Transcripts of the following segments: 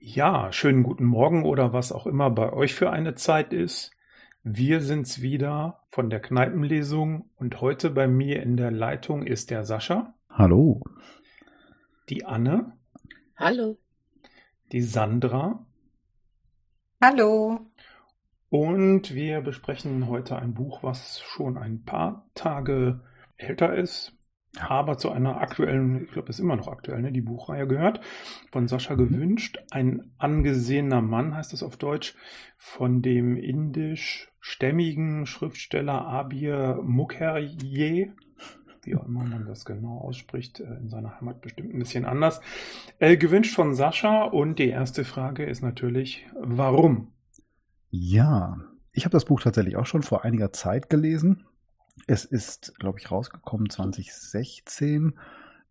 Ja, schönen guten Morgen oder was auch immer bei euch für eine Zeit ist. Wir sind's wieder von der Kneipenlesung und heute bei mir in der Leitung ist der Sascha, Hallo. die Anne, Hallo. die Sandra Hallo. und wir besprechen heute ein Buch, was schon ein paar Tage älter ist, aber zu einer aktuellen, ich glaube, es ist immer noch aktuell, ne, die Buchreihe gehört, von Sascha gewünscht. Ein angesehener Mann heißt es auf Deutsch, von dem indisch-stämmigen Schriftsteller Abir Mukherjee, wie auch immer man das genau ausspricht, äh, in seiner Heimat bestimmt ein bisschen anders, äh, gewünscht von Sascha. Und die erste Frage ist natürlich, warum? Ja, ich habe das Buch tatsächlich auch schon vor einiger Zeit gelesen. Es ist, glaube ich, rausgekommen 2016,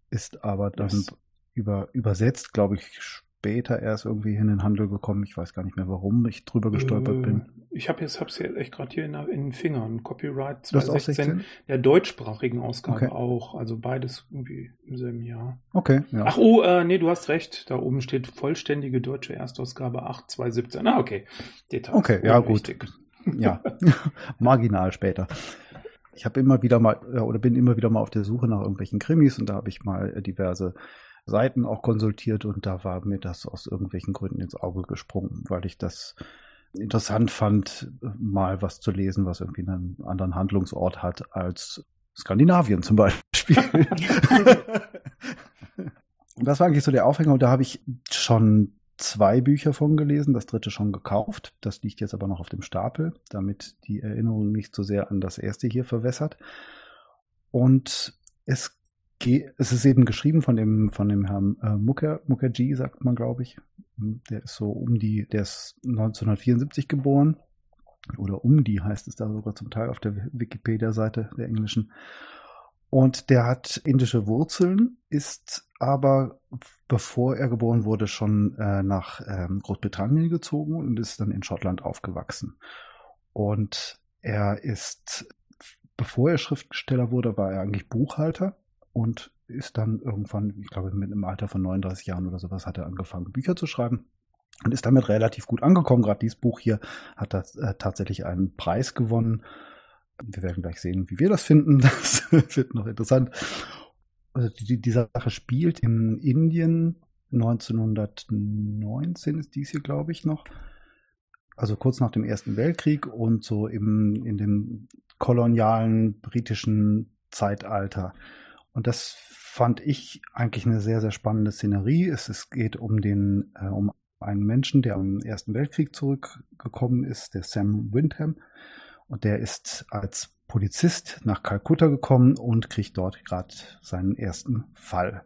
ist aber dann Yes. über, übersetzt, glaube ich, später erst irgendwie in den Handel gekommen. Ich weiß gar nicht mehr, warum ich drüber gestolpert bin. Äh, Ich habe jetzt, hab's jetzt echt gerade hier in, in den Fingern. Copyright Du hast auch 2016, 16? der deutschsprachigen Ausgabe Okay. auch. Also beides irgendwie im selben Jahr. Okay, ja. Ach oh, äh, nee, du hast recht. Da oben steht vollständige deutsche Erstausgabe 8 2017. Ah, okay. Details. Okay, ja, Unwichtig. ja, marginal später. Ich habe immer wieder mal oder bin immer wieder mal auf der Suche nach irgendwelchen Krimis und da habe ich mal äh, diverse Seiten auch konsultiert und da war mir das aus irgendwelchen Gründen ins Auge gesprungen, weil ich das interessant fand, mal was zu lesen, was irgendwie einen anderen Handlungsort hat als Skandinavien zum Beispiel. Und das war eigentlich so der Aufhänger und da habe ich schon zwei Bücher von gelesen, das dritte schon gekauft. Das liegt jetzt aber noch auf dem Stapel, damit die Erinnerung nicht so sehr an das erste hier verwässert. Und es es ist eben geschrieben von dem, von dem Herrn äh, Mukher, Mukherjee, sagt man, glaube ich. Der ist so um die, der ist 1974 geboren. Oder um die heißt es da sogar zum Teil auf der Wikipedia-Seite der englischen. Und der hat indische Wurzeln, ist aber, bevor er geboren wurde, schon äh, nach ähm, Großbritannien gezogen und ist dann in Schottland aufgewachsen. Und er ist, bevor er Schriftsteller wurde, war er eigentlich Buchhalter und ist dann irgendwann, ich glaube, mit einem Alter von 39 Jahren oder sowas, hat er angefangen, Bücher zu schreiben und ist damit relativ gut angekommen. Gerade dieses Buch hier hat das, äh, tatsächlich einen Preis gewonnen. Wir werden gleich sehen, wie wir das finden. Das wird noch interessant. Also die, diese Sache spielt in Indien 1919 ist dies hier, glaube ich, noch. Also kurz nach dem Ersten Weltkrieg und so im, in dem kolonialen britischen Zeitalter. Und das fand ich eigentlich eine sehr, sehr spannende Szenerie. Es, es geht um den, äh, um einen Menschen, der im Ersten Weltkrieg zurückgekommen ist, der Sam Windham. Und der ist als Polizist nach Kalkutta gekommen und kriegt dort gerade seinen ersten Fall.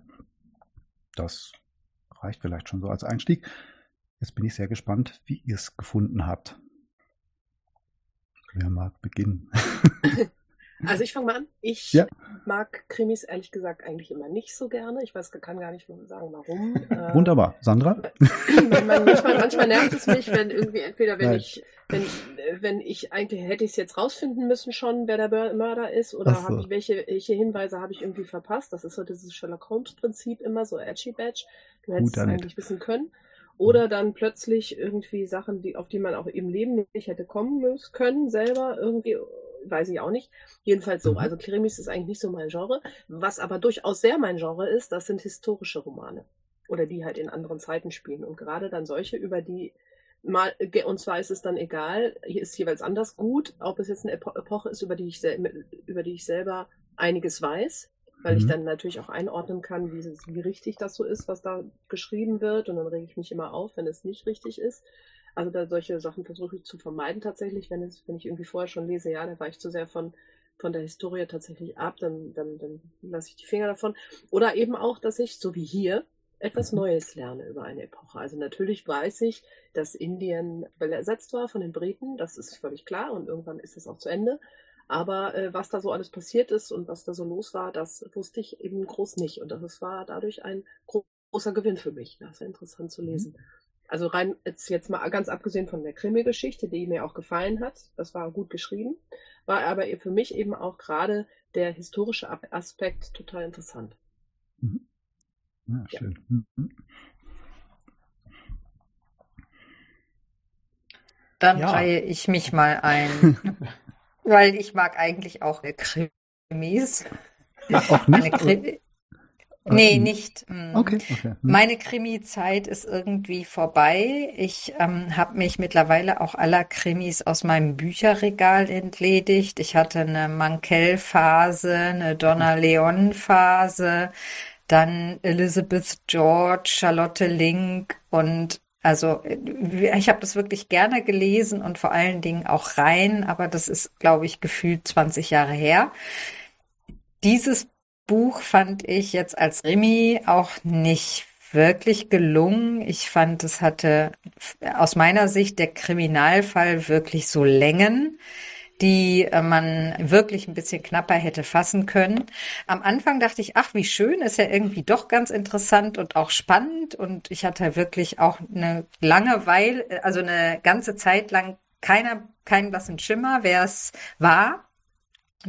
Das reicht vielleicht schon so als Einstieg. Jetzt bin ich sehr gespannt, wie ihr es gefunden habt. Wer mag beginnen? Also ich fange mal an. Ich Ja. mag Krimis ehrlich gesagt eigentlich immer nicht so gerne. Ich weiß, kann gar nicht sagen, warum. Äh, Wunderbar. Sandra? man, manchmal, manchmal nervt es mich, wenn irgendwie entweder wenn Nein. ich wenn wenn ich eigentlich hätte ich es jetzt rausfinden müssen schon, wer der Mörder ist oder so. habe ich welche welche Hinweise habe ich irgendwie verpasst? Das ist so dieses Sherlock Holmes Prinzip immer so edgy badge. Du hättest es eigentlich wissen können. Oder dann plötzlich irgendwie Sachen, die, auf die man auch im Leben nicht hätte kommen müssen können, selber irgendwie, weiß ich auch nicht. Jedenfalls so. Mhm. Also Krimis ist eigentlich nicht so mein Genre. Was aber durchaus sehr mein Genre ist, das sind historische Romane. Oder die halt in anderen Zeiten spielen. Und gerade dann solche, über die mal, und zwar ist es dann egal, hier ist jeweils anders gut, ob es jetzt eine Epo Epoche ist, über die ich, über die ich selber einiges weiß, weil ich Mhm. dann natürlich auch einordnen kann, wie, wie richtig das so ist, was da geschrieben wird. Und dann rege ich mich immer auf, wenn es nicht richtig ist. Also da solche Sachen versuche ich zu vermeiden tatsächlich, wenn es, wenn ich irgendwie vorher schon lese, ja, da war ich zu sehr von, von der Historie tatsächlich ab, dann, dann, dann lasse ich die Finger davon. Oder eben auch, dass ich, so wie hier, etwas Neues lerne über eine Epoche. Also natürlich weiß ich, dass Indien ersetzt war von den Briten, das ist völlig klar und irgendwann ist es auch zu Ende. Aber äh, was da so alles passiert ist und was da so los war, das wusste ich eben groß nicht. Und das war dadurch ein gro großer Gewinn für mich. Das ist ja interessant zu lesen. Also rein jetzt, jetzt mal ganz abgesehen von der Krimi-Geschichte, die mir auch gefallen hat, das war gut geschrieben, war aber für mich eben auch gerade der historische Aspekt total interessant. Mhm. Ja, schön. Mhm. Dann ja. reihe ich mich mal ein. weil ich mag eigentlich auch Krimis. Auch nicht? Krimi Nee, nicht. Mm. Okay, okay. Hm. Meine Krimi-Zeit ist irgendwie vorbei. Ich ähm, habe mich mittlerweile auch aller Krimis aus meinem Bücherregal entledigt. Ich hatte eine Mankell-Phase, eine Donna Leon-Phase, dann Elizabeth George, Charlotte Link und also ich habe das wirklich gerne gelesen und vor allen Dingen auch rein, aber das ist, glaube ich, gefühlt 20 Jahre her. Dieses Buch fand ich jetzt als Remi auch nicht wirklich gelungen. Ich fand, es hatte aus meiner Sicht der Kriminalfall wirklich so Längen, die äh, man wirklich ein bisschen knapper hätte fassen können. Am Anfang dachte ich, ach, wie schön, ist ja irgendwie doch ganz interessant und auch spannend. Und ich hatte wirklich auch eine lange Weile, also eine ganze Zeit lang keiner, keinen blassen Schimmer, wer es war.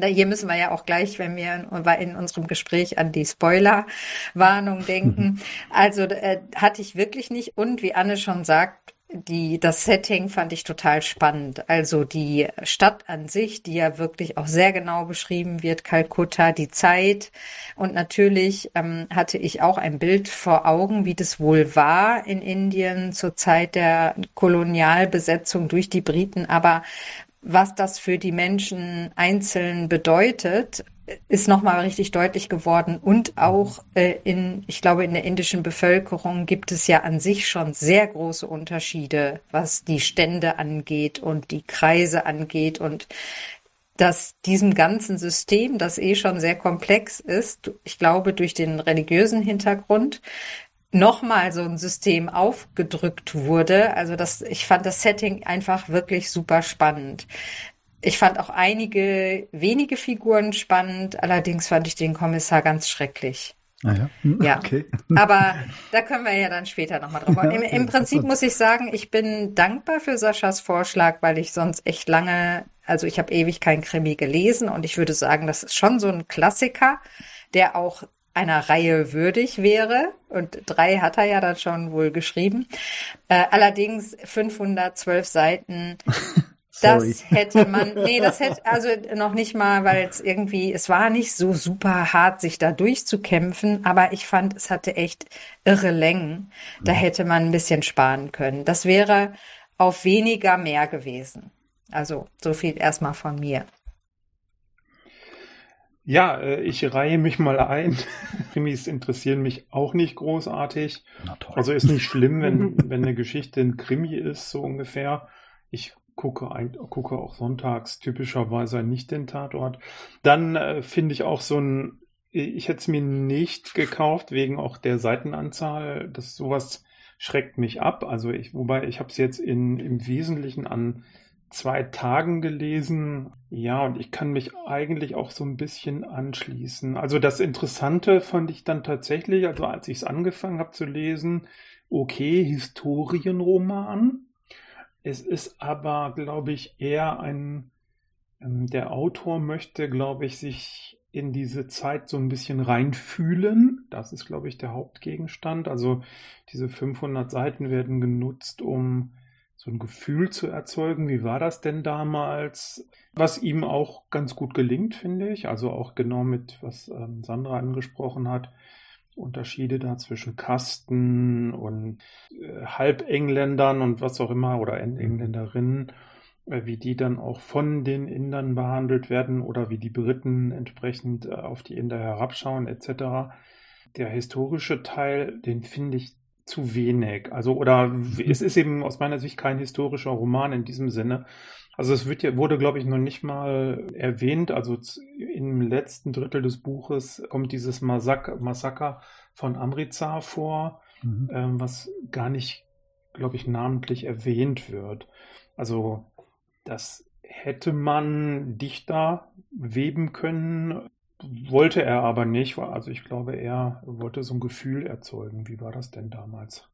Hier müssen wir ja auch gleich, wenn wir in, in unserem Gespräch an die Spoiler-Warnung denken. Also äh, hatte ich wirklich nicht. Und wie Anne schon sagt, die, das Setting fand ich total spannend. Also die Stadt an sich, die ja wirklich auch sehr genau beschrieben wird, Kalkutta, die Zeit. Und natürlich ähm, hatte ich auch ein Bild vor Augen, wie das wohl war in Indien zur Zeit der Kolonialbesetzung durch die Briten. Aber was das für die Menschen einzeln bedeutet, ist nochmal richtig deutlich geworden. Und auch äh, in, ich glaube, in der indischen Bevölkerung gibt es ja an sich schon sehr große Unterschiede, was die Stände angeht und die Kreise angeht und dass diesem ganzen System, das eh schon sehr komplex ist, ich glaube, durch den religiösen Hintergrund, nochmal so ein System aufgedrückt wurde. Also das, ich fand das Setting einfach wirklich super spannend. Ich fand auch einige wenige Figuren spannend, allerdings fand ich den Kommissar ganz schrecklich. Ah ja. Ja. Okay. Aber da können wir ja dann später nochmal drauf. Im, Im Prinzip muss ich sagen, ich bin dankbar für Saschas Vorschlag, weil ich sonst echt lange, also ich habe ewig kein Krimi gelesen und ich würde sagen, das ist schon so ein Klassiker, der auch einer Reihe würdig wäre. Und drei hat er ja dann schon wohl geschrieben. Äh, allerdings 512 Seiten. Das hätte man, nee, das hätte, also noch nicht mal, weil es irgendwie, es war nicht so super hart, sich da durchzukämpfen, aber ich fand, es hatte echt irre Längen. Da hätte man ein bisschen sparen können. Das wäre auf weniger mehr gewesen. Also, so viel erstmal von mir. Ja, äh, ich reihe mich mal ein. Krimis interessieren mich auch nicht großartig. Also ist nicht schlimm, wenn, wenn eine Geschichte ein Krimi ist, so ungefähr. Ich gucke, ein, gucke auch sonntags typischerweise nicht den Tatort. Dann äh, finde ich auch so ein, ich hätte es mir nicht gekauft, wegen auch der Seitenanzahl. Das sowas schreckt mich ab. Also ich, wobei ich habe es jetzt in, im Wesentlichen an zwei Tagen gelesen. Ja, und ich kann mich eigentlich auch so ein bisschen anschließen. Also das Interessante fand ich dann tatsächlich, also als ich es angefangen habe zu lesen, okay, Historienroman. Es ist aber, glaube ich, eher ein, ähm, der Autor möchte, glaube ich, sich in diese Zeit so ein bisschen reinfühlen. Das ist, glaube ich, der Hauptgegenstand. Also diese 500 Seiten werden genutzt, um so ein Gefühl zu erzeugen, wie war das denn damals, was ihm auch ganz gut gelingt, finde ich. Also auch genau mit, was ähm, Sandra angesprochen hat, Unterschiede da zwischen Kasten und äh, Halbengländern und was auch immer oder Engländerinnen, äh, wie die dann auch von den Indern behandelt werden oder wie die Briten entsprechend äh, auf die Inder herabschauen etc. Der historische Teil, den finde ich zu wenig. Also, oder es ist eben aus meiner Sicht kein historischer Roman in diesem Sinne. Also es wird, wurde, glaube ich, noch nicht mal erwähnt. Also im letzten Drittel des Buches kommt dieses Massaker, Massaker von Amritsar vor, mhm. ähm, was gar nicht, glaube ich, namentlich erwähnt wird. Also das hätte man dichter weben können. Wollte er aber nicht, also ich glaube, er wollte so ein Gefühl erzeugen. Wie war das denn damals?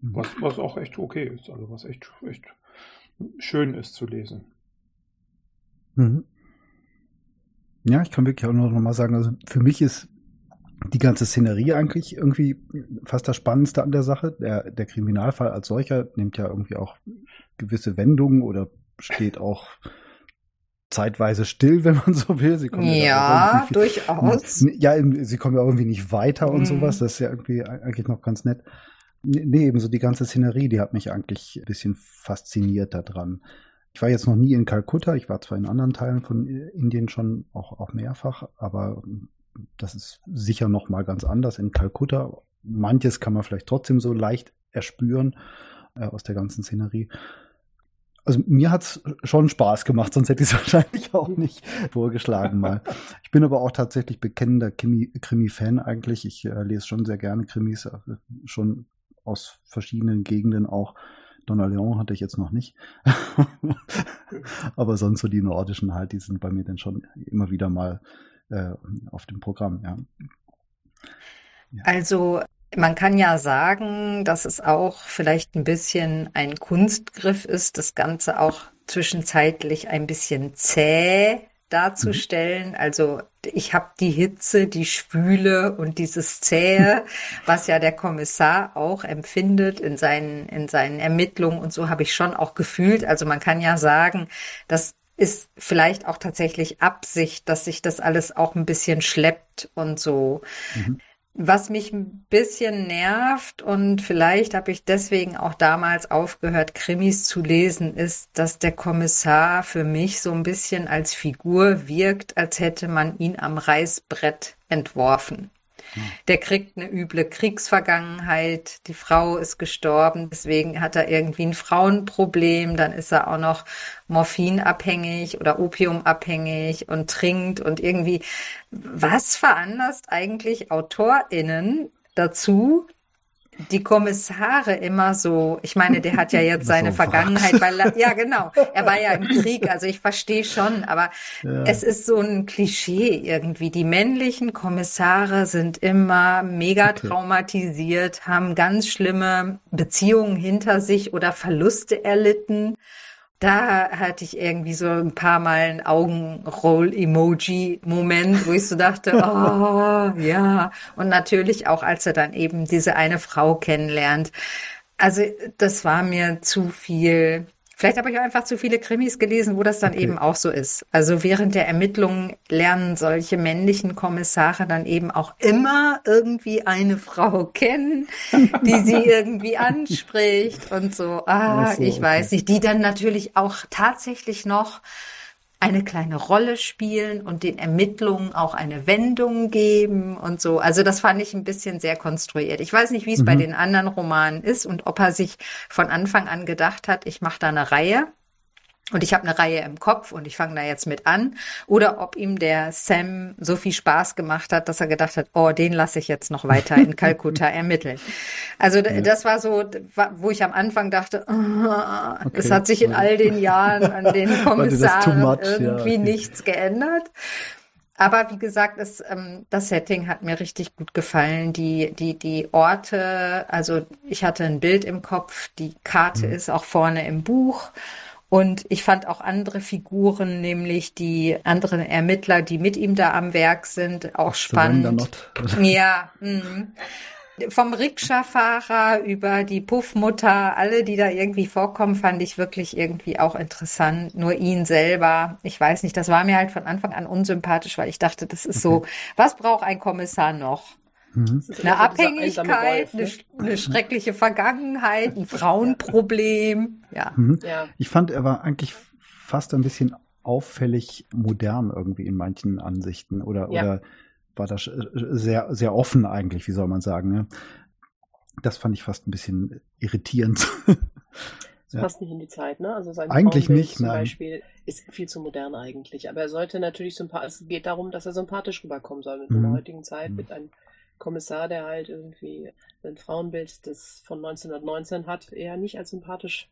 Mhm. Was, was auch echt okay ist, also was echt, echt schön ist zu lesen. Mhm. Ja, ich kann wirklich auch noch mal sagen, also für mich ist die ganze Szenerie eigentlich irgendwie fast das Spannendste an der Sache. Der, der Kriminalfall als solcher nimmt ja irgendwie auch gewisse Wendungen oder steht auch zeitweise still, wenn man so will. Sie kommen ja, ja durchaus. Ja, sie kommen ja irgendwie nicht weiter und mhm. sowas. Das ist ja irgendwie eigentlich noch ganz nett. Nee, eben so die ganze Szenerie, die hat mich eigentlich ein bisschen fasziniert daran. Ich war jetzt noch nie in Kalkutta. Ich war zwar in anderen Teilen von Indien schon auch, auch mehrfach, aber das ist sicher noch mal ganz anders in Kalkutta. Manches kann man vielleicht trotzdem so leicht erspüren äh, aus der ganzen Szenerie. Also mir hat's schon Spaß gemacht, sonst hätte ich es wahrscheinlich auch nicht vorgeschlagen mal. Ich bin aber auch tatsächlich bekennender Krimi-Fan eigentlich. Ich äh, lese schon sehr gerne Krimis, äh, schon aus verschiedenen Gegenden auch. Donna Leon hatte ich jetzt noch nicht. aber sonst so die nordischen halt, die sind bei mir dann schon immer wieder mal äh, auf dem Programm, ja. ja. Also man kann ja sagen, dass es auch vielleicht ein bisschen ein Kunstgriff ist, das Ganze auch zwischenzeitlich ein bisschen zäh darzustellen. Mhm. Also ich habe die Hitze, die Spüle und dieses Zähe, was ja der Kommissar auch empfindet in seinen, in seinen Ermittlungen und so habe ich schon auch gefühlt. Also man kann ja sagen, das ist vielleicht auch tatsächlich Absicht, dass sich das alles auch ein bisschen schleppt und so. Mhm. Was mich ein bisschen nervt und vielleicht habe ich deswegen auch damals aufgehört, Krimis zu lesen, ist, dass der Kommissar für mich so ein bisschen als Figur wirkt, als hätte man ihn am Reißbrett entworfen. Der kriegt eine üble Kriegsvergangenheit, die Frau ist gestorben, deswegen hat er irgendwie ein Frauenproblem, dann ist er auch noch morphinabhängig oder opiumabhängig und trinkt und irgendwie, was veranlasst eigentlich AutorInnen dazu, die Kommissare immer so, ich meine, der hat ja jetzt seine so Vergangenheit, weil er, ja genau, er war ja im Krieg, also ich verstehe schon, aber ja. es ist so ein Klischee irgendwie. Die männlichen Kommissare sind immer mega okay. traumatisiert, haben ganz schlimme Beziehungen hinter sich oder Verluste erlitten da hatte ich irgendwie so ein paar Mal ein Augenroll-Emoji-Moment, wo ich so dachte, oh, ja. Und natürlich auch, als er dann eben diese eine Frau kennenlernt. Also das war mir zu viel Vielleicht habe ich einfach zu viele Krimis gelesen, wo das dann okay. eben auch so ist. Also während der Ermittlungen lernen solche männlichen Kommissare dann eben auch immer irgendwie eine Frau kennen, die sie irgendwie anspricht und so. Ah, so, ich okay. weiß nicht, die dann natürlich auch tatsächlich noch eine kleine Rolle spielen und den Ermittlungen auch eine Wendung geben und so. Also das fand ich ein bisschen sehr konstruiert. Ich weiß nicht, wie es mhm. bei den anderen Romanen ist und ob er sich von Anfang an gedacht hat, ich mache da eine Reihe und ich habe eine Reihe im Kopf und ich fange da jetzt mit an. Oder ob ihm der Sam so viel Spaß gemacht hat, dass er gedacht hat, oh, den lasse ich jetzt noch weiter in Kalkutta ermitteln. Also ja. das war so, wo ich am Anfang dachte, oh, okay. es hat sich in all den Jahren an den Kommissaren irgendwie ja, okay. nichts geändert. Aber wie gesagt, das, ähm, das Setting hat mir richtig gut gefallen. Die, die, die Orte, also ich hatte ein Bild im Kopf, die Karte mhm. ist auch vorne im Buch. Und ich fand auch andere Figuren, nämlich die anderen Ermittler, die mit ihm da am Werk sind, auch spannend. Ja. Mh. Vom Rikscha-Fahrer über die Puffmutter, alle, die da irgendwie vorkommen, fand ich wirklich irgendwie auch interessant. Nur ihn selber, ich weiß nicht, das war mir halt von Anfang an unsympathisch, weil ich dachte, das ist so, was braucht ein Kommissar noch? Mhm. Eine Abhängigkeit, Wolf, ne? eine, eine, schreckliche Vergangenheit, ein Frauenproblem. Ja. Mhm. ja. Ich fand, er war eigentlich fast ein bisschen auffällig modern irgendwie in manchen Ansichten oder, ja. oder war das sehr, sehr offen eigentlich, wie soll man sagen. Ne? Das fand ich fast ein bisschen irritierend. Das ja. passt nicht in die Zeit, ne? Also sein eigentlich nicht, zum nein. Beispiel ist viel zu modern eigentlich. Aber er sollte natürlich sympathisch, es geht darum, dass er sympathisch rüberkommen soll mit mhm. der heutigen Zeit, mhm. mit einem Kommissar, der halt irgendwie ein Frauenbild, das von 1919 hat, eher nicht als sympathisch.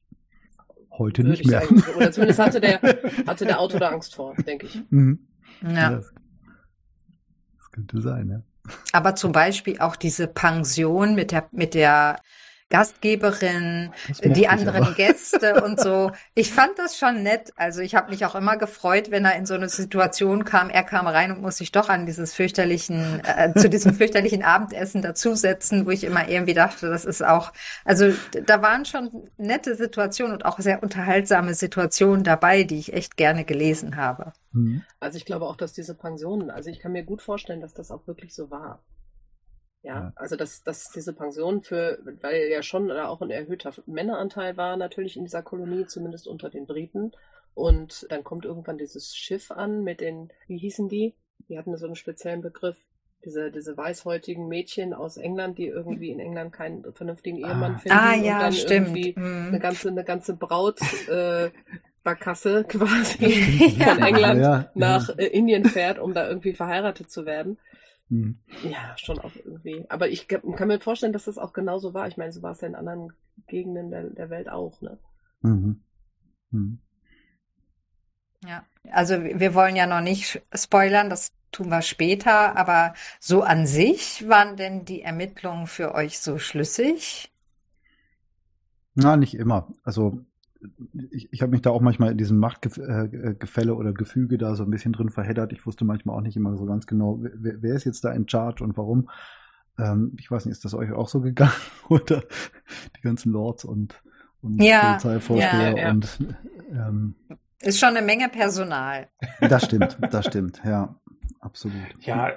Heute nicht mehr. Oder zumindest hatte der, hatte der Autor da Angst vor, denke ich. Mhm. Ja. Das, das könnte sein, ja. Aber zum Beispiel auch diese Pension mit der, mit der Gastgeberin, die anderen aber. Gäste und so. Ich fand das schon nett. Also ich habe mich auch immer gefreut, wenn er in so eine Situation kam. Er kam rein und muss sich doch an dieses fürchterlichen, äh, zu diesem fürchterlichen Abendessen dazusetzen, wo ich immer irgendwie dachte, das ist auch, also da waren schon nette Situationen und auch sehr unterhaltsame Situationen dabei, die ich echt gerne gelesen habe. Mhm. Also ich glaube auch, dass diese Pensionen, also ich kann mir gut vorstellen, dass das auch wirklich so war. Ja, ja, also dass, dass diese Pension für, weil ja schon auch ein erhöhter Männeranteil war natürlich in dieser Kolonie, zumindest unter den Briten. Und dann kommt irgendwann dieses Schiff an mit den, wie hießen die? Die hatten so einen speziellen Begriff. Diese, diese weißhäutigen Mädchen aus England, die irgendwie in England keinen vernünftigen Ehemann ah. finden ah, ja, und dann stimmt. irgendwie hm. eine ganze, eine ganze Braut äh, Barkasse quasi von England ja, nach ja. Äh, Indien fährt, um da irgendwie verheiratet zu werden. Mhm. Ja, schon auch irgendwie. Aber ich kann mir vorstellen, dass das auch genauso war. Ich meine, so war es ja in anderen Gegenden der, der Welt auch, ne? Mhm. Mhm. Ja, also wir wollen ja noch nicht spoilern, das tun wir später, aber so an sich waren denn die Ermittlungen für euch so schlüssig? Na, nicht immer. Also ich, ich habe mich da auch manchmal in diesem Machtgefälle oder Gefüge da so ein bisschen drin verheddert. Ich wusste manchmal auch nicht immer so ganz genau, wer, wer ist jetzt da in Charge und warum. Ähm, ich weiß nicht, ist das euch auch so gegangen? oder die ganzen Lords und, und ja, Polizeivorsteher ja, ja. und ähm, ist schon eine Menge Personal. Das stimmt, das stimmt, ja, absolut. Ja,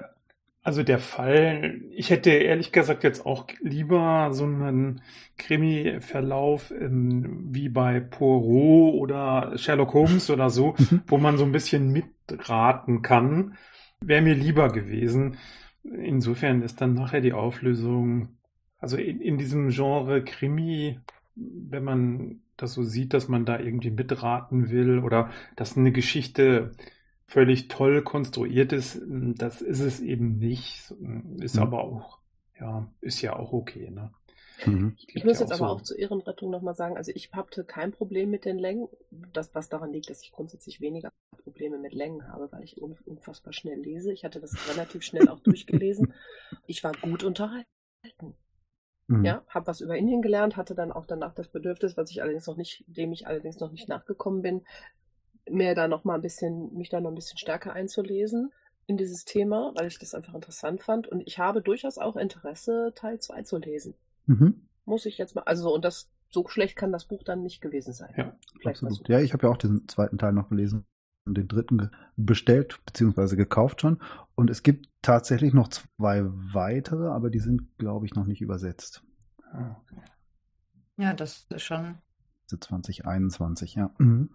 also der Fall, ich hätte ehrlich gesagt jetzt auch lieber so einen Krimi-Verlauf wie bei Poirot oder Sherlock Holmes oder so, mhm. wo man so ein bisschen mitraten kann. Wäre mir lieber gewesen. Insofern ist dann nachher die Auflösung, also in, in diesem Genre Krimi, wenn man das so sieht, dass man da irgendwie mitraten will oder dass eine Geschichte völlig toll konstruiert ist, das ist es eben nicht. Ist mhm. aber auch, ja, ist ja auch okay, ne? Mhm. Ich muss jetzt aber so. auch zur Ehrenrettung nochmal sagen, also ich hatte kein Problem mit den Längen, das, was daran liegt, dass ich grundsätzlich weniger Probleme mit Längen habe, weil ich unfassbar schnell lese. Ich hatte das relativ schnell auch durchgelesen. Ich war gut unterhalten. Mhm. Ja, habe was über Indien gelernt, hatte dann auch danach das Bedürfnis, was ich allerdings noch nicht, dem ich allerdings noch nicht nachgekommen bin, mehr da noch mal ein bisschen, mich da noch ein bisschen stärker einzulesen in dieses Thema, weil ich das einfach interessant fand. Und ich habe durchaus auch Interesse, Teil 2 zu lesen. Mhm. Muss ich jetzt mal, also, und das, so schlecht kann das Buch dann nicht gewesen sein. Ja, Vielleicht absolut. Ja, ich habe ja auch den zweiten Teil noch gelesen und den dritten bestellt bzw. gekauft schon. Und es gibt tatsächlich noch zwei weitere, aber die sind, glaube ich, noch nicht übersetzt. Ah, okay. Ja, das ist schon. 2021, ja. Mhm.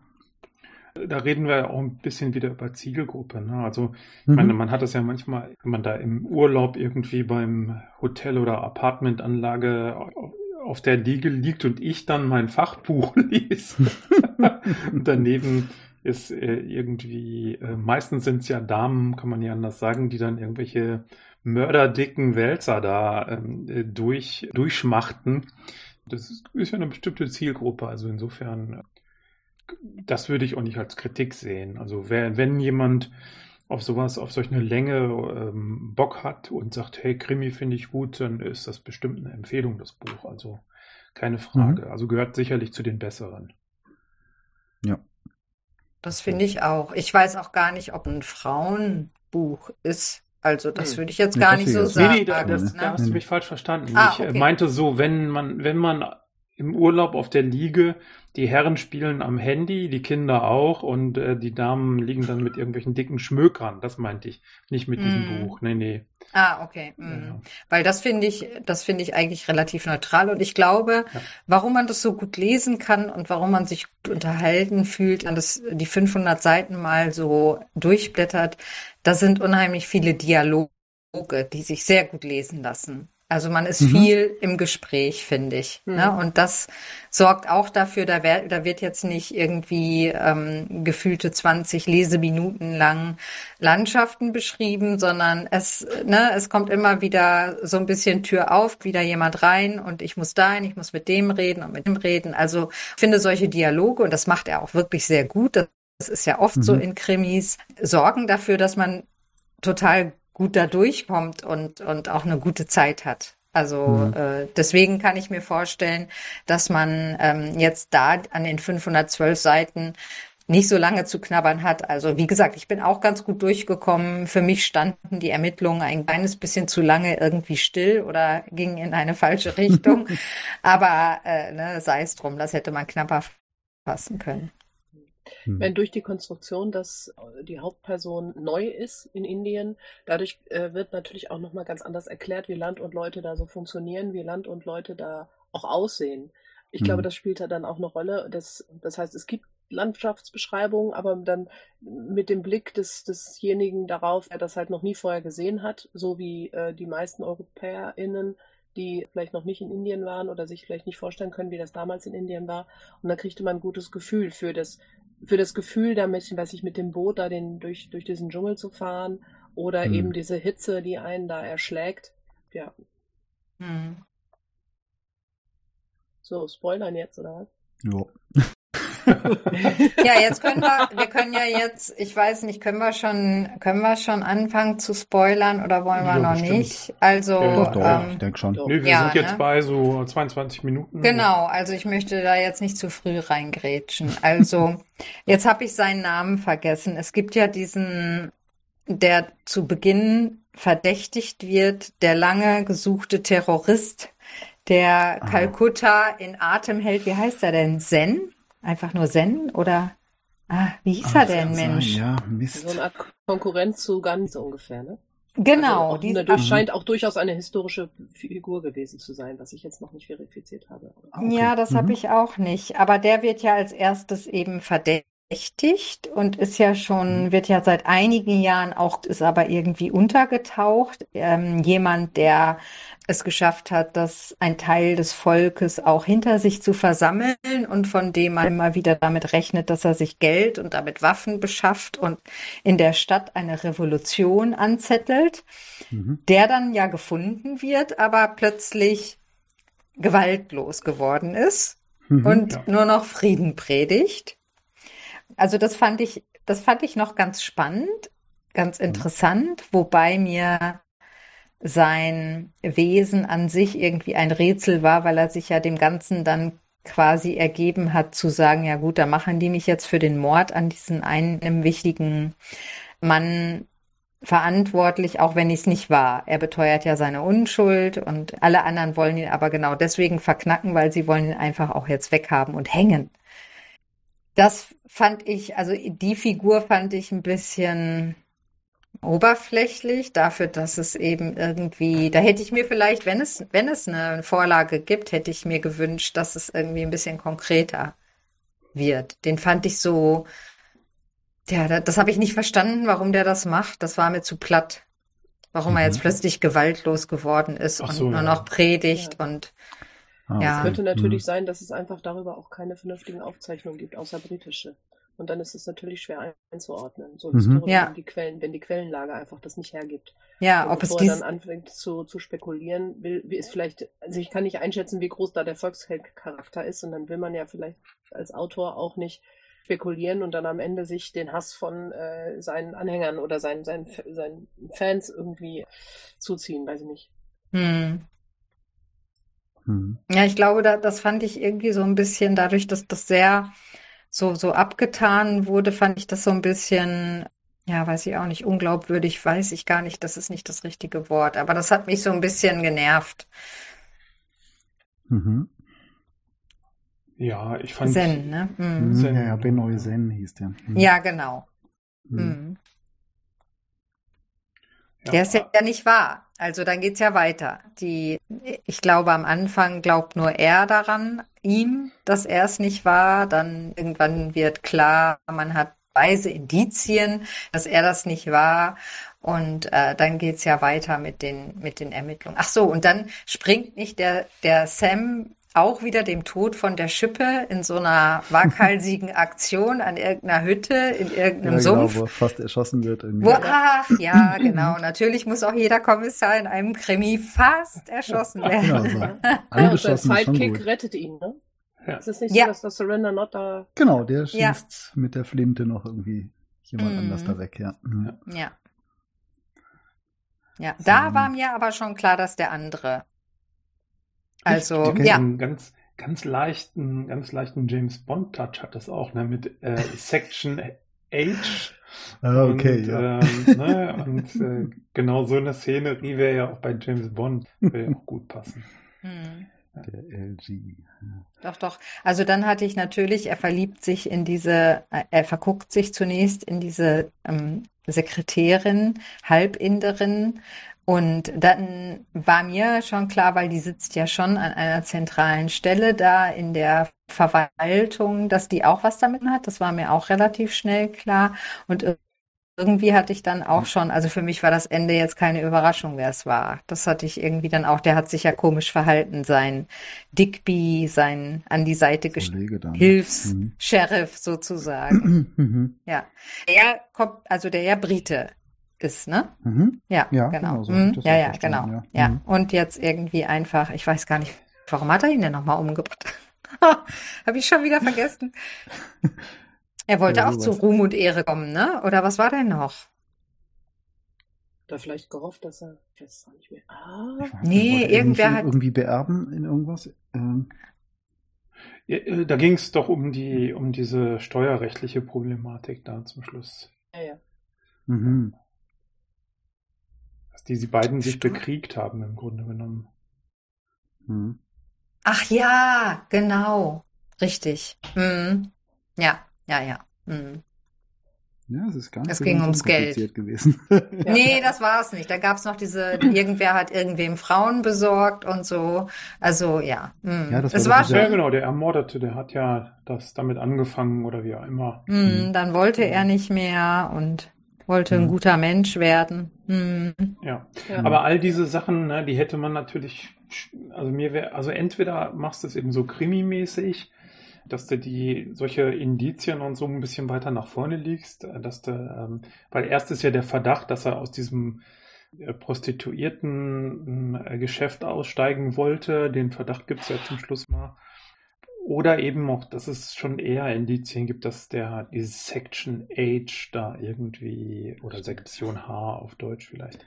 Da reden wir auch ein bisschen wieder über Zielgruppe. Ne? Also, mhm. meine, man hat das ja manchmal, wenn man da im Urlaub irgendwie beim Hotel oder Apartmentanlage auf der Liege liegt und ich dann mein Fachbuch lese. und daneben ist äh, irgendwie, äh, meistens sind es ja Damen, kann man ja anders sagen, die dann irgendwelche mörderdicken Wälzer da ähm, äh, durch, durchschmachten. Das ist ja eine bestimmte Zielgruppe, also insofern das würde ich auch nicht als Kritik sehen. Also wer, wenn jemand auf sowas, auf solch eine Länge ähm, Bock hat und sagt, hey, Krimi finde ich gut, dann ist das bestimmt eine Empfehlung, das Buch. Also keine Frage. Mhm. Also gehört sicherlich zu den besseren. Ja. Das finde ich auch. Ich weiß auch gar nicht, ob ein Frauenbuch ist. Also das hm. würde ich jetzt gar nicht so sagen. Nee, nee, da, das, ne? da hast du mich falsch verstanden. Ah, okay. Ich meinte so, wenn man, wenn man im Urlaub auf der Liege. Die Herren spielen am Handy, die Kinder auch und äh, die Damen liegen dann mit irgendwelchen dicken Schmökern. Das meinte ich, nicht mit diesem mm. Buch. Nee, nee. Ah, okay. Mm. Ja. Weil das finde ich, das finde ich eigentlich relativ neutral und ich glaube, ja. warum man das so gut lesen kann und warum man sich gut unterhalten fühlt, an das die 500 Seiten mal so durchblättert, da sind unheimlich viele Dialoge, die sich sehr gut lesen lassen. Also man ist mhm. viel im Gespräch, finde ich. Mhm. Ne? Und das sorgt auch dafür, da, wär, da wird jetzt nicht irgendwie ähm, gefühlte 20 Leseminuten lang Landschaften beschrieben, sondern es, ne, es kommt immer wieder so ein bisschen Tür auf, wieder jemand rein und ich muss dahin, ich muss mit dem reden und mit dem reden. Also ich finde solche Dialoge, und das macht er auch wirklich sehr gut, das ist ja oft mhm. so in Krimis, sorgen dafür, dass man total gut da durchkommt und, und auch eine gute Zeit hat. Also Mhm. äh, deswegen kann ich mir vorstellen, dass man ähm, jetzt da an den 512 Seiten nicht so lange zu knabbern hat. Also wie gesagt, ich bin auch ganz gut durchgekommen. Für mich standen die Ermittlungen ein kleines bisschen zu lange irgendwie still oder gingen in eine falsche Richtung. Aber äh, ne, sei es drum, das hätte man knapper fassen können. Hm. Wenn durch die Konstruktion, dass äh, die Hauptperson neu ist in Indien, dadurch äh, wird natürlich auch nochmal ganz anders erklärt, wie Land und Leute da so funktionieren, wie Land und Leute da auch aussehen. Ich Mhm. glaube, das spielt da dann auch eine Rolle. Das, das heißt, es gibt Landschaftsbeschreibungen, aber dann mit dem Blick des, desjenigen darauf, der das halt noch nie vorher gesehen hat, so wie äh, die meisten EuropäerInnen, die vielleicht noch nicht in Indien waren oder sich vielleicht nicht vorstellen können, wie das damals in Indien war. Und dann kriegte man ein gutes Gefühl für das, für das Gefühl, da mit, weiß ich, mit dem Boot da den, durch, durch diesen Dschungel zu fahren oder Hm. eben diese Hitze, die einen da erschlägt. Ja, Hm. so, spoilern jetzt, oder was? Jo. Ja, jetzt können wir, wir können ja jetzt, ich weiß nicht, können wir schon, können wir schon anfangen zu spoilern oder wollen wir Ja, noch bestimmt. nicht? Also, Ja, Doch, doch, ähm, ich denke schon. doch. Nee, wir Ja, sind jetzt ne? bei so 22 Minuten. Genau, also ich möchte da jetzt nicht zu früh reingrätschen. Also, jetzt habe ich seinen Namen vergessen. Es gibt ja diesen, der zu Beginn verdächtigt wird, der lange gesuchte Terrorist, der Ah. Kalkutta in Atem hält. Wie heißt er denn? Zen? Einfach nur Zen? Oder, ah, wie hieß Ah, er denn, sein, Mensch? Ja, So Mist. eine Art Konkurrent zu Gandhi so ungefähr, ne? Genau, Also auch, die, durch, scheint auch durchaus eine historische Figur gewesen zu sein, was ich jetzt noch nicht verifiziert habe. Ah, okay. Ja, das Mhm. habe ich auch nicht. Aber der wird ja als erstes eben verdächtigt und ist ja schon, Mhm. wird ja seit einigen Jahren auch, ist aber irgendwie untergetaucht. Ähm, jemand, der es geschafft hat, dass ein Teil des Volkes auch hinter sich zu versammeln und von dem man immer wieder damit rechnet, dass er sich Geld und damit Waffen beschafft und in der Stadt eine Revolution anzettelt Mhm. der dann ja gefunden wird, aber plötzlich gewaltlos geworden ist Mhm. und Ja. nur noch Frieden predigt. Also das fand ich, das fand ich noch ganz spannend, ganz interessant, wobei mir sein Wesen an sich irgendwie ein Rätsel war, weil er sich ja dem Ganzen dann quasi ergeben hat zu sagen, ja gut, da machen die mich jetzt für den Mord an diesen einen wichtigen Mann verantwortlich, auch wenn ich es nicht war. Er beteuert ja seine Unschuld und alle anderen wollen ihn aber genau deswegen verknacken, weil sie wollen ihn einfach auch jetzt weghaben und hängen. Das fand ich, also die Figur fand ich ein bisschen oberflächlich dafür, dass es eben irgendwie, da hätte ich mir vielleicht, wenn es, wenn es eine Vorlage gibt, hätte ich mir gewünscht, dass es irgendwie ein bisschen konkreter wird. Den fand ich so, ja, da- das habe ich nicht verstanden, warum der das macht. Das war mir zu platt. Warum er Mhm. jetzt plötzlich gewaltlos geworden ist Ach und so, nur ja. noch predigt Ja. und Ah, Ja. okay. Könnte natürlich Mhm. sein, dass es einfach darüber auch keine vernünftigen Aufzeichnungen gibt, außer britische. Und dann ist es natürlich schwer einzuordnen, so Mhm. historisch, Ja. wenn die Quellen, wenn die Quellenlage einfach das nicht hergibt. ja, Und ob es bevor er dies, dann anfängt zu, zu spekulieren, will, wie ist vielleicht, also ich kann nicht einschätzen, wie groß da der Volkscharakter ist, und dann will man ja vielleicht als Autor auch nicht spekulieren und dann am Ende sich den Hass von äh, seinen Anhängern oder seinen, seinen, seinen Fans irgendwie zuziehen, weiß ich nicht. hm. Mhm. Ja, ich glaube, da, das fand ich irgendwie so ein bisschen, dadurch, dass das sehr so, so abgetan wurde, fand ich das so ein bisschen, ja, weiß ich auch nicht, unglaubwürdig, weiß ich gar nicht, das ist nicht das richtige Wort, aber das hat mich so ein bisschen genervt. Mhm. Ja, ich fand. Zen, ne? Mhm. Mhm. Zen. Ja, ja, Benoy Zen hieß der. Mhm. Ja, genau. Mhm. Ja, Der ist ja, ja nicht wahr. Also dann geht's ja weiter. Die, ich glaube, am Anfang glaubt nur er daran, ihm, dass er es nicht war. Dann irgendwann wird klar, man hat weise Indizien, dass er das nicht war. Und äh, dann geht's ja weiter mit den, mit den Ermittlungen. Ach so, und dann springt nicht der, der Sam auch wieder dem Tod von der Schippe in so einer waghalsigen Aktion an irgendeiner Hütte in Ja, irgendeinem genau, Sumpf. wo er fast erschossen wird. Wo, ach, ja, genau. Natürlich muss auch jeder Kommissar in einem Krimi fast erschossen Genau werden. so. Ja, sein Angeschossen ist schon Sidekick rettet ihn, ne? Ja. Ist es nicht Ja. so, dass der Surrender Not da Genau, der Ja. schießt mit der Flinte noch irgendwie jemand Mhm. anders da weg, ja. Mhm. Ja. Ja, So. da war mir aber schon klar, dass der andere Also, Die- die- ja. Einen ganz, ganz leichten, ganz leichten James Bond Touch hat das auch, ne, mit äh, Section H. Ah, okay, und, ja. ähm, ne, und äh, genau so eine Szenerie wäre ja auch bei James Bond, würde ja auch gut passen. Hm. Der LG. Doch, doch. Also dann hatte ich natürlich, er verliebt sich in diese, er verguckt sich zunächst in diese ähm, Sekretärin, Halbinderin. Und dann war mir schon klar, weil die sitzt ja schon an einer zentralen Stelle da in der Verwaltung, dass die auch was damit hat. Das war mir auch relativ schnell klar. Und irgendwie hatte ich dann auch schon, also für mich war das Ende jetzt keine Überraschung, wer es war. Das hatte ich irgendwie dann auch, der hat sich ja komisch verhalten, sein Digby, sein an die Seite gestellt. Kollege dann. Mhm. Hilfs-Sheriff sozusagen. Mhm. Ja. Der kommt, also der ja Brite ist, ne? Mhm. Ja, Ja, genau. genau, so Mhm. Ja, ja, genau. ja. Ja. Mhm. Und jetzt irgendwie einfach, ich weiß gar nicht, warum hat er ihn denn nochmal umgebracht? Habe ich schon wieder vergessen. Er wollte Ja, auch zu. Ruhm und Ehre kommen, ne? Oder was war denn noch? Da vielleicht gehofft, dass er. Ich weiß es auch nicht mehr. Ah, Nee, er irgendwer hat- irgendwie beerben in irgendwas. Ähm, Ja, äh, Da ging es doch um die, um diese steuerrechtliche Problematik da zum Schluss. ja, ja. mhm. Dass die beiden sich Stimmt. bekriegt haben im Grunde genommen. Mhm. Ach ja, genau. Richtig. Mhm. Ja, ja, ja. Mhm. Ja, es ist gar nicht Es so ging ums Geld. gewesen. Ja. Nee, das war es nicht. Da gab es noch diese, irgendwer hat irgendwem Frauen besorgt und so. Also ja. Mhm. Ja, das war es doch war dieser- Ja, schon. genau, der Ermordete, der hat ja das damit angefangen oder wie auch immer. Mhm, dann wollte er nicht mehr und wollte ein Mhm. guter Mensch werden. Mhm. Ja. Ja. Aber all diese Sachen, ne, die hätte man natürlich, also mir wäre, also entweder machst du es eben so krimimäßig, dass du die solche Indizien und so ein bisschen weiter nach vorne liegst, äh, dass du, ähm, weil erst ist ja der Verdacht, dass er aus diesem äh, Prostituierten äh, Geschäft aussteigen wollte. Den Verdacht gibt es ja zum Schluss mal. Oder eben auch, dass es schon eher Indizien gibt, dass der dieses Section H da irgendwie oder Sektion H auf Deutsch vielleicht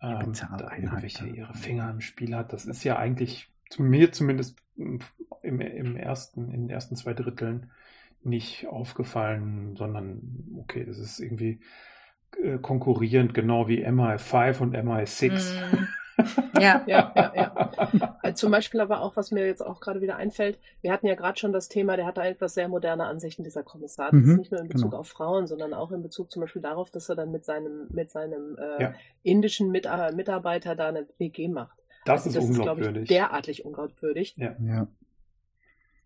ähm, da irgendwelche ihre Finger im Spiel hat. Das ist ja eigentlich zu mir zumindest im, im ersten, in den ersten zwei Dritteln nicht aufgefallen, sondern okay, das ist irgendwie äh, konkurrierend, genau wie MI5 und MI6. Mhm. Ja. Ja, ja, ja. Äh, Zum Beispiel aber auch, was mir jetzt auch gerade wieder einfällt, wir hatten ja gerade schon das Thema, der hatte etwas sehr moderne Ansichten, dieser Kommissar. Das Mhm, ist nicht nur in Bezug genau. auf Frauen, sondern auch in Bezug zum Beispiel darauf, dass er dann mit seinem, mit seinem äh, Ja. indischen Mit äh, Mitarbeiter da eine WG macht. Das Also ist glaub unglaubwürdig. ich, derartig unglaubwürdig. ja. Ja.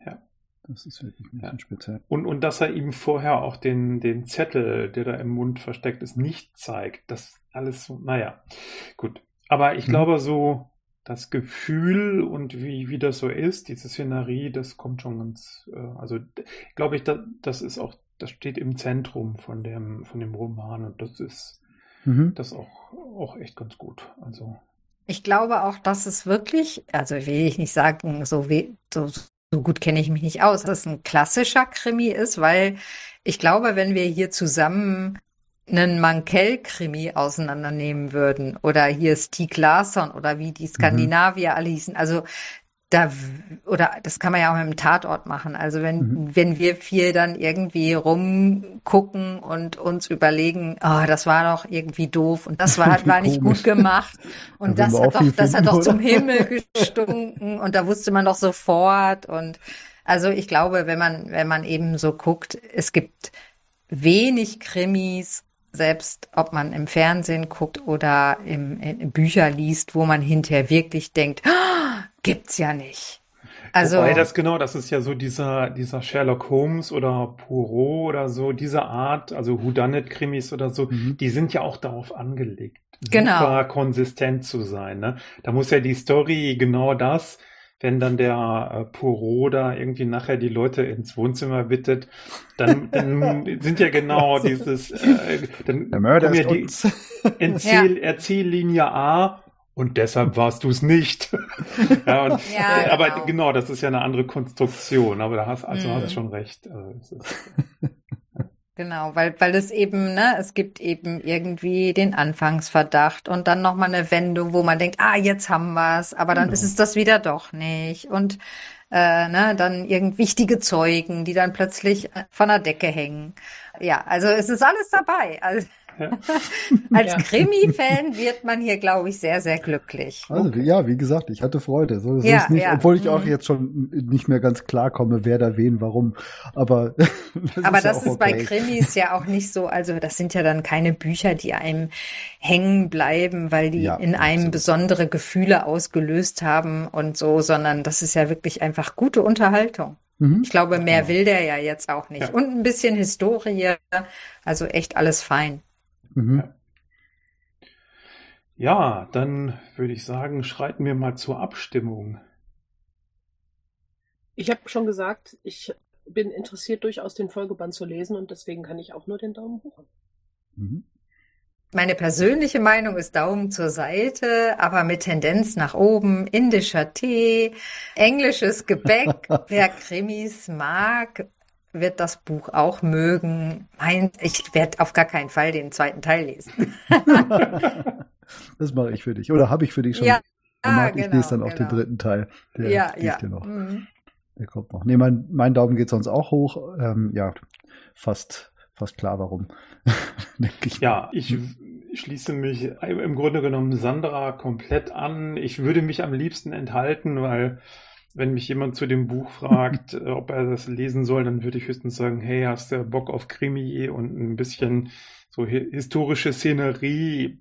Ja. Das ist wirklich ein Ja. bisschen speziell. Und, und dass er ihm vorher auch den, den Zettel, der da im Mund versteckt ist, nicht zeigt. Das alles so, naja, gut. Aber ich Mhm. glaube, so das Gefühl und wie, wie das so ist, diese Szenerie, das kommt schon ganz, äh, also glaube ich, da, das ist auch, das steht im Zentrum von dem, von dem Roman und das ist Mhm. das auch, auch echt ganz gut. Also, Ich glaube auch, dass es wirklich, also will ich nicht sagen, so, we so, so gut kenne ich mich nicht aus, dass es ein klassischer Krimi ist, weil ich glaube, wenn wir hier zusammen einen Mankell-Krimi auseinandernehmen würden oder hier Stieg Larsson oder wie die Skandinavier alle hießen, also da, oder das kann man ja auch mit dem Tatort machen. Also wenn, Mhm. wenn wir vier dann irgendwie rumgucken und uns überlegen, ah, das war doch irgendwie doof und das war, war nicht gut gemacht und das hat auch viel doch, das hat finden, doch zum? Himmel gestunken und da wusste man doch sofort und also ich glaube, wenn man, wenn man eben so guckt, es gibt wenig Krimis, selbst ob man im Fernsehen guckt oder im, in Bücher liest, wo man hinterher wirklich denkt, "Ah, gibt's ja nicht. Also, Wobei das genau, das ist ja so dieser, dieser Sherlock Holmes oder Poirot oder so, diese Art, also Whodunit-Krimis oder so, Mhm. die sind ja auch darauf angelegt, Genau. super konsistent zu sein. Ne? Da muss ja die Story genau das, wenn dann der äh, Poirot da irgendwie nachher die Leute ins Wohnzimmer bittet, dann, dann sind ja genau dieses, äh, dann Der Mörder kommen ist ja die uns. Erzähl, Erzähllinie A und deshalb warst du es nicht. ja, und, Ja, äh, aber genau. genau, das ist ja eine andere Konstruktion, aber da hast, also Mhm. hast schon recht. Also, Genau, weil, weil es eben, ne, es gibt eben irgendwie den Anfangsverdacht und dann nochmal eine Wendung, wo man denkt, ah, jetzt haben wir's, aber dann Genau. ist es das wieder doch nicht. Und äh, ne, dann irgend wichtige Zeugen, die dann plötzlich äh, von der Decke hängen. Ja, also es ist alles dabei. Also, Ja. als Ja. Krimi-Fan wird man hier, glaube ich, sehr, sehr glücklich. Also ja, wie gesagt, ich hatte Freude. So, so Ja, ist nicht, ja. obwohl ich auch Mhm. jetzt schon nicht mehr ganz klar komme, wer da wen, warum. Aber das Aber ist ja das auch ist bei okay. Krimis ja auch nicht so, also das sind ja dann keine Bücher, die einem hängen bleiben, weil die Ja, in einem absolut. besondere Gefühle ausgelöst haben und so, sondern das ist ja wirklich einfach gute Unterhaltung. Mhm. Ich glaube, mehr Genau. will der ja jetzt auch nicht. Ja. Und ein bisschen Historie, also echt alles fein. Mhm. Ja. Ja, dann würde ich sagen, schreiten wir mal zur Abstimmung. Ich habe schon gesagt, ich bin interessiert, durchaus den Folgeband zu lesen und deswegen kann ich auch nur den Daumen hoch. Mhm. Meine persönliche Meinung ist Daumen zur Seite, aber mit Tendenz nach oben, indischer Tee, englisches Gebäck. Wer Krimis mag, wird das Buch auch mögen. Mein, ich werde auf gar keinen Fall den zweiten Teil lesen. Das mache ich für dich. Oder habe ich für dich schon Ja, gemacht. ich genau, lese dann auch den genau. dritten Teil. Der ja, ja. ja noch. Mhm. Der kommt noch. Nee, mein, mein Daumen geht sonst auch hoch. Ähm, ja, fast, fast klar, warum. Ich. Ja, ich schließe mich im Grunde genommen Sandra komplett an. Ich würde mich am liebsten enthalten, weil wenn mich jemand zu dem Buch fragt, äh, ob er das lesen soll, dann würde ich höchstens sagen, hey, hast du Bock auf Krimi und ein bisschen so hi- historische Szenerie,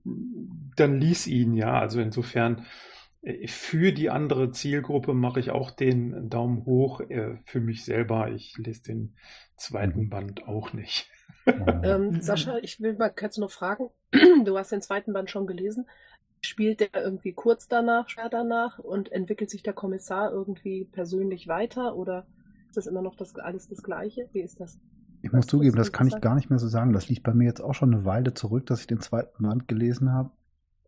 dann lies ihn, ja. Also insofern äh, für die andere Zielgruppe mache ich auch den Daumen hoch. Äh, Für mich selber, ich lese den zweiten Band auch nicht. Ähm, Mhm. Sascha, ich will mal kurz noch fragen. Du hast den zweiten Band schon gelesen. Spielt der irgendwie kurz danach, schwer danach und entwickelt sich der Kommissar irgendwie persönlich weiter oder ist das immer noch das, alles das Gleiche? Wie ist das? Ich muss zugeben, das kann ich gar nicht mehr so sagen. Das liegt bei mir jetzt auch schon eine Weile zurück, dass ich den zweiten Band gelesen habe.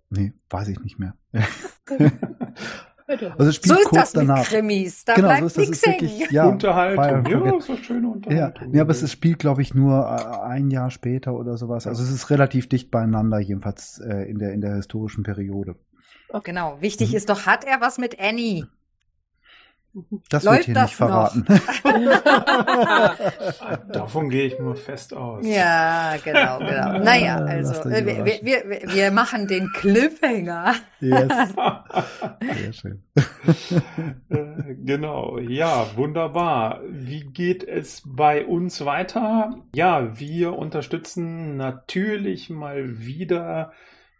Nee, weiß ich nicht mehr. Also es spielt So ist kurz das mit danach. Krimis. Da genau, bleibt so nichts ist hängen. wirklich, ja, Unterhaltung, ja, doch schöne Ja, Unterhaltung. nee, aber es spielt, glaube ich, nur äh, ein Jahr später oder sowas. Also es ist relativ dicht beieinander, jedenfalls äh, in, der, in der historischen Periode. Genau. Wichtig Mhm. ist doch, hat er was mit Annie? Das Läuft wird hier das nicht verraten. Davon gehe ich mal fest aus. Ja, genau, genau. Naja, also wir, wir, wir machen den Cliffhanger. yes. Sehr schön. Äh, genau, ja, wunderbar. Wie geht es bei uns weiter? Ja, wir unterstützen natürlich mal wieder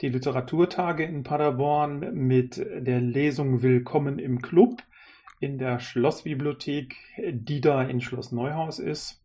die Literaturtage in Paderborn mit der Lesung Willkommen im Club in der Schlossbibliothek, die da in Schloss Neuhaus ist.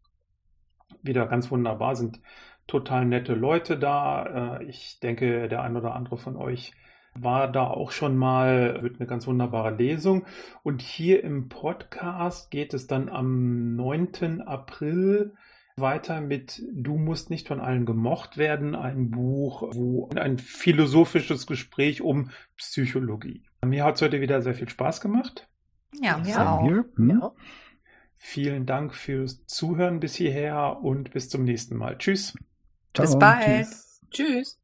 Wieder ganz wunderbar, sind total nette Leute da. Äh, Ich denke, der ein oder andere von euch war da auch schon mal, wird eine ganz wunderbare Lesung. Und hier im Podcast geht es dann am 9. April weiter mit Du musst nicht von allen gemocht werden, ein Buch, wo ein philosophisches Gespräch um Psychologie. Mir hat es heute wieder sehr viel Spaß gemacht. Ja, mir Same auch. Hm? Ja. Vielen Dank fürs Zuhören bis hierher und bis zum nächsten Mal. Tschüss. Bis Ciao. bald. Tschüss. Tschüss.